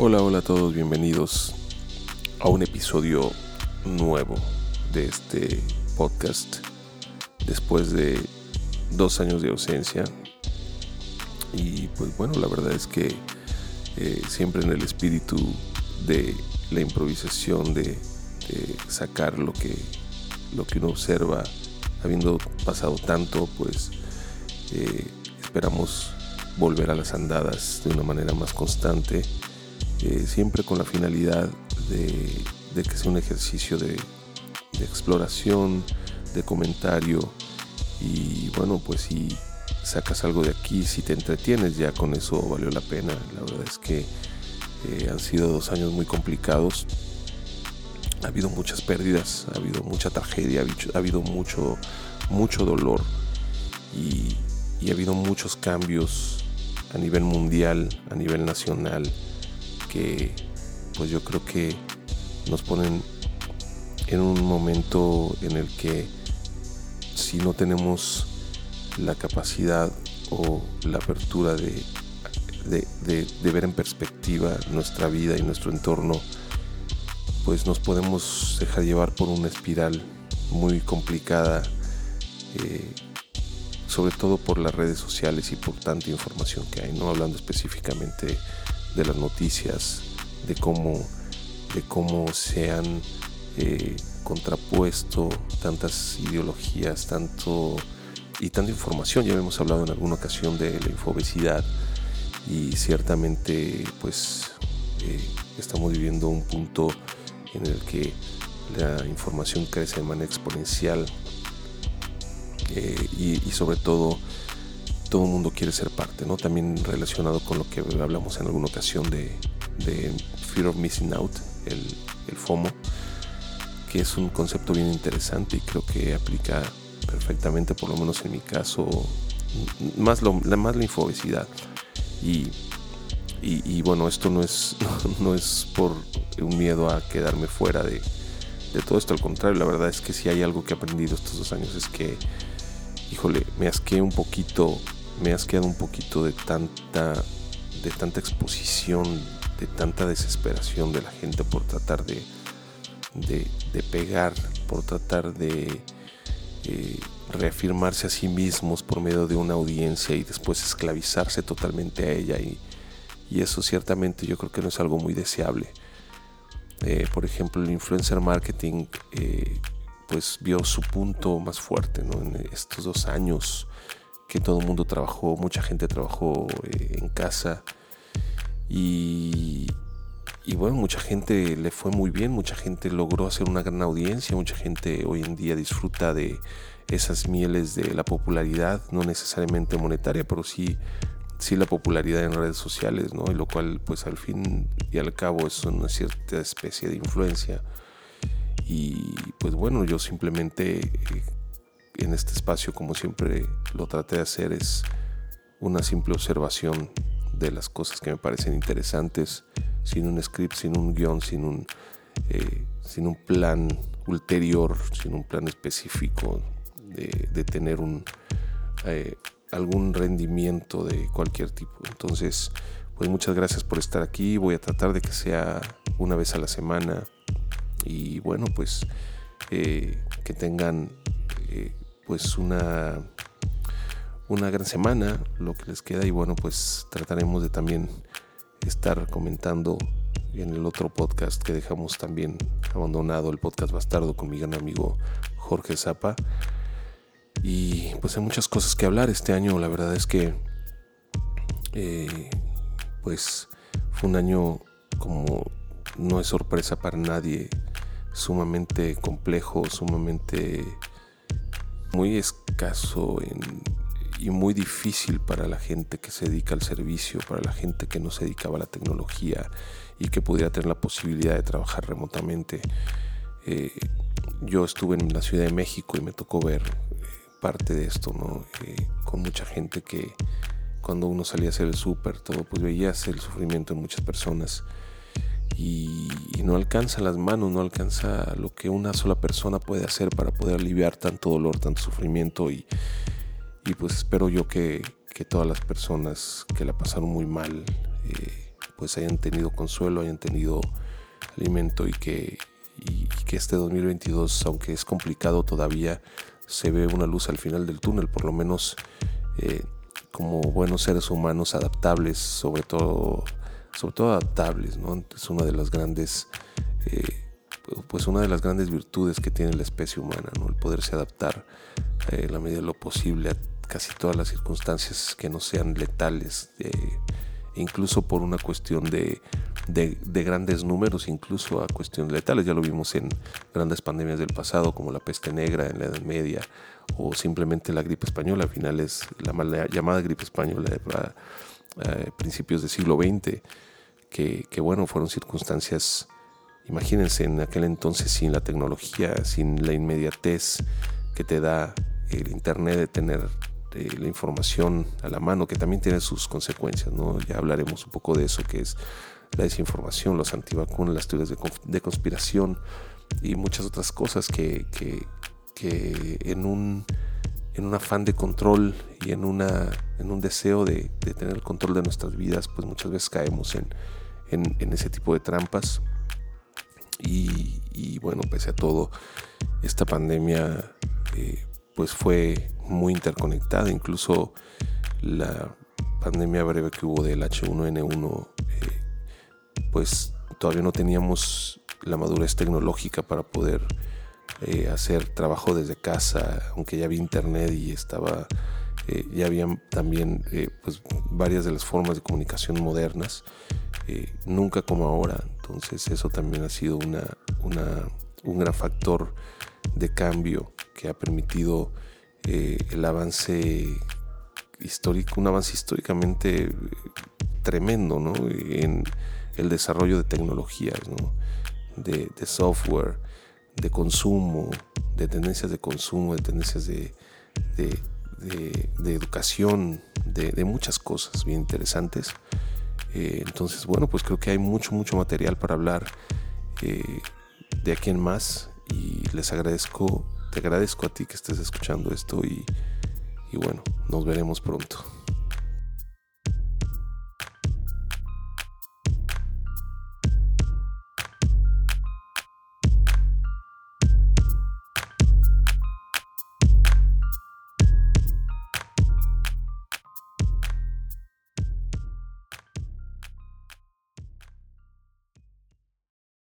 Hola, hola a todos, bienvenidos a un episodio nuevo de este podcast después de dos años de ausencia. Y pues bueno, la verdad es que eh, siempre en el espíritu de la improvisación, de, sacar lo que, lo que uno observa, habiendo pasado tanto, pues eh, esperamos volver a las andadas de una manera más constante eh, siempre con la finalidad de, que sea un ejercicio de, exploración, de comentario y bueno, pues si sacas algo de aquí, si te entretienes ya con eso valió la pena. La verdad es que eh, han sido dos años muy complicados. Ha habido muchas pérdidas, ha habido mucha tragedia, ha habido mucho, mucho dolor y, y ha habido muchos cambios a nivel mundial, a nivel nacional que pues yo creo que nos ponen en un momento en el que si no tenemos la capacidad o la apertura de, de, ver en perspectiva nuestra vida y nuestro entorno, pues nos podemos dejar llevar por una espiral muy complicada, eh, sobre todo por las redes sociales y por tanta información que hay, no hablando específicamente de las noticias, de cómo, de cómo se han eh, contrapuesto tantas ideologías, tanto y tanta información. Ya hemos hablado en alguna ocasión de la infobesidad y ciertamente pues eh, estamos viviendo un punto en el que la información crece de manera exponencial eh, y, y sobre todo todo el mundo quiere ser parte, ¿no? También relacionado con lo que hablamos en alguna ocasión de, Fear of Missing Out, el, FOMO, que es un concepto bien interesante y creo que aplica perfectamente, por lo menos en mi caso, más, lo, más la infobesidad. Y, y, bueno, esto no es, no, es por un miedo a quedarme fuera de, de todo esto, al contrario, la verdad es que si hay algo que he aprendido estos dos años es que, híjole, me asqué un poquito me has quedado un poquito de tanta, de tanta exposición, de tanta desesperación de la gente por tratar de, de, pegar, por tratar de eh, reafirmarse a sí mismos por medio de una audiencia y después esclavizarse totalmente a ella. Y, y eso ciertamente yo creo que no es algo muy deseable. Eh, por ejemplo, el influencer marketing eh, pues vio su punto más fuerte en estos dos años que todo el mundo trabajó, mucha gente trabajó eh, en casa y, y, bueno, mucha gente le fue muy bien, mucha gente logró hacer una gran audiencia, mucha gente hoy en día disfruta de esas mieles de la popularidad, no necesariamente monetaria, pero sí, sí la popularidad en redes sociales, ¿no? Y lo cual pues al fin y al cabo es una cierta especie de influencia. Y pues bueno, yo simplemente... En este espacio, como siempre lo traté de hacer, es una simple observación de las cosas que me parecen interesantes, sin un script, sin un guion, sin un, eh, sin un plan ulterior, sin un plan específico de, tener un, eh, algún rendimiento de cualquier tipo. Entonces, pues muchas gracias por estar aquí. Voy a tratar de que sea una vez a la semana. Y bueno, pues eh, que tengan pues una, una gran semana, lo que les queda y bueno, pues trataremos de también estar comentando en el otro podcast que dejamos también abandonado, el podcast bastardo con mi gran amigo Jorge Zapa. Y pues hay muchas cosas que hablar este año, la verdad es que eh, pues fue un año como no es sorpresa para nadie, sumamente complejo, sumamente muy escaso y muy difícil para la gente que se dedica al servicio, para la gente que no se dedicaba a la tecnología y que pudiera tener la posibilidad de trabajar remotamente. Eh, yo estuve en la Ciudad de México y me tocó ver eh, parte de esto, ¿no? Eh, con mucha gente que cuando uno salía a hacer el súper, todo, pues veías el sufrimiento de muchas personas y, no alcanza las manos, no alcanza lo que una sola persona puede hacer para poder aliviar tanto dolor, tanto sufrimiento y, pues espero yo que, todas las personas que la pasaron muy mal, eh, pues hayan tenido consuelo, hayan tenido alimento y que, que este 2022, aunque es complicado todavía, se ve una luz al final del túnel, por lo menos eh, como buenos seres humanos adaptables, sobre todo, sobre todo adaptables, ¿no? Es una de las grandes, eh, pues una de las grandes virtudes que tiene la especie humana, ¿no? El poderse adaptar en eh, la medida de lo posible a casi todas las circunstancias que no sean letales, incluso por una cuestión de, de, grandes números, incluso a cuestiones letales. Ya lo vimos en grandes pandemias del pasado, como la peste negra en la Edad Media, o simplemente la gripe española, a finales, la mal llamada gripe española a, principios del siglo XX, que, que, bueno, fueron circunstancias, imagínense, en aquel entonces sin la tecnología, sin la inmediatez que te da el Internet de tener eh, la información a la mano, que también tiene sus consecuencias, ¿no? Ya hablaremos un poco de eso, que es la desinformación, los antivacunas, las teorías de, conspiración y muchas otras cosas que, en, un, en un afán de control y en, una, en un deseo de, tener el control de nuestras vidas, pues muchas veces caemos en, en, ese tipo de trampas. Y, bueno, pese a todo, esta pandemia eh, pues fue muy interconectada, incluso la pandemia breve que hubo del H1N1 pues todavía no teníamos la madurez tecnológica para poder eh, hacer trabajo desde casa, aunque ya había internet y estaba, eh, ya habían también eh, pues varias de las formas de comunicación modernas, nunca como ahora. Entonces eso también ha sido una, un gran factor de cambio que ha permitido el avance histórico, un avance históricamente tremendo, ¿no? En, el desarrollo de tecnologías, de, software, de consumo, de tendencias de consumo, de tendencias de, educación, de, muchas cosas bien interesantes. Eh, entonces, bueno, pues creo que hay mucho, mucho material para hablar eh, de aquí en más y les agradezco, te agradezco a ti que estés escuchando esto y, y bueno, nos veremos pronto.